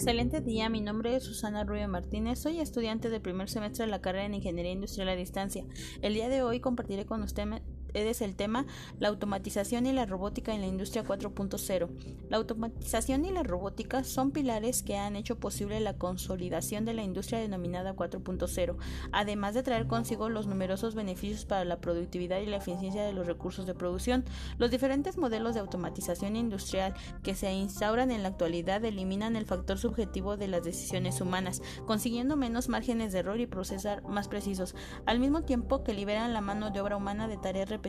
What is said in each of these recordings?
Excelente día, mi nombre es Susana Rubio Martínez, soy estudiante del primer semestre de la carrera en Ingeniería Industrial a Distancia. El día de hoy compartiré con ustedes es el tema la automatización y la robótica en la industria 4.0. La automatización y la robótica son pilares que han hecho posible la consolidación de la industria denominada 4.0, además de traer consigo los numerosos beneficios para la productividad y la eficiencia de los recursos de producción. Los diferentes modelos de automatización industrial que se instauran en la actualidad eliminan el factor subjetivo de las decisiones humanas, consiguiendo menos márgenes de error y procesar más precisos, al mismo tiempo que liberan la mano de obra humana de tareas repetitivas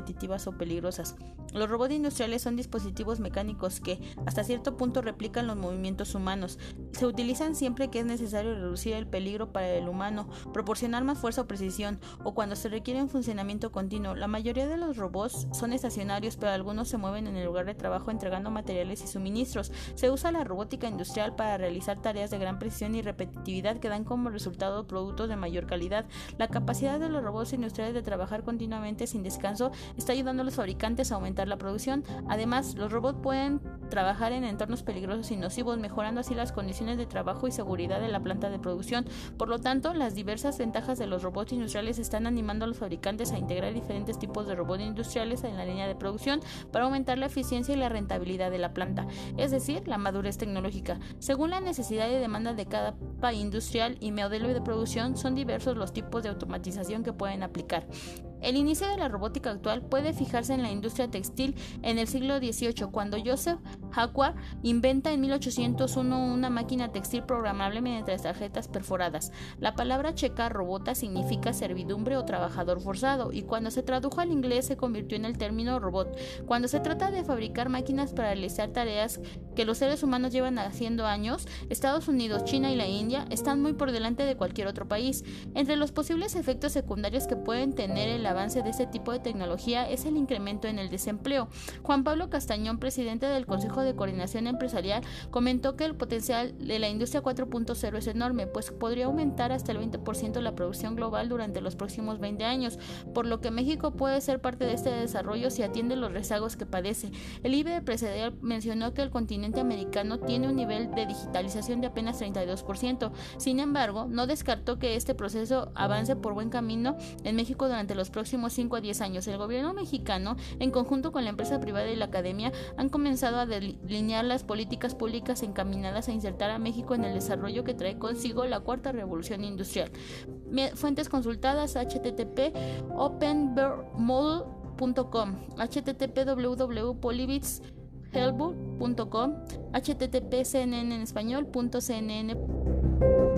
o peligrosas. Los robots industriales son dispositivos mecánicos que, hasta cierto punto, replican los movimientos humanos. Se utilizan siempre que es necesario reducir el peligro para el humano, proporcionar más fuerza o precisión, o cuando se requiere un funcionamiento continuo. La mayoría de los robots son estacionarios, pero algunos se mueven en el lugar de trabajo entregando materiales y suministros. Se usa la robótica industrial para realizar tareas de gran precisión y repetitividad que dan como resultado productos de mayor calidad. La capacidad de los robots industriales de trabajar continuamente sin descanso está ayudando a los fabricantes a aumentar la producción. Además, los robots pueden trabajar en entornos peligrosos y nocivos, mejorando así las condiciones de trabajo y seguridad de la planta de producción. Por lo tanto, las diversas ventajas de los robots industriales están animando a los fabricantes a integrar diferentes tipos de robots industriales en la línea de producción para aumentar la eficiencia y la rentabilidad de la planta, es decir, la madurez tecnológica. Según la necesidad y demanda de cada país industrial y modelo de producción, son diversos los tipos de automatización que pueden aplicar. El inicio de la robótica actual puede fijarse en la industria textil en el siglo XVIII, cuando Joseph Jacquard inventa en 1801 una máquina textil programable mediante tarjetas perforadas. La palabra checa robota significa servidumbre o trabajador forzado y cuando se tradujo al inglés se convirtió en el término robot. Cuando se trata de fabricar máquinas para realizar tareas que los seres humanos llevan haciendo años, Estados Unidos, China y la India están muy por delante de cualquier otro país. Entre los posibles efectos secundarios que pueden tener el avance de este tipo de tecnología es el incremento en el desempleo. Juan Pablo Castañón, presidente del Consejo de Coordinación Empresarial, comentó que el potencial de la industria 4.0 es enorme, pues podría aumentar hasta el 20% la producción global durante los próximos 20 años, por lo que México puede ser parte de este desarrollo si atiende los rezagos que padece. El IBE empresarial mencionó que el continente americano tiene un nivel de digitalización de apenas 32%. Sin embargo, no descartó que este proceso avance por buen camino en México durante los próximos próximos 5 a 10 años. El gobierno mexicano, en conjunto con la empresa privada y la academia, han comenzado a delinear las políticas públicas encaminadas a insertar a México en el desarrollo que trae consigo la cuarta revolución industrial. Fuentes consultadas http openbearmodel.com http www.polybits http cnn en español.cnn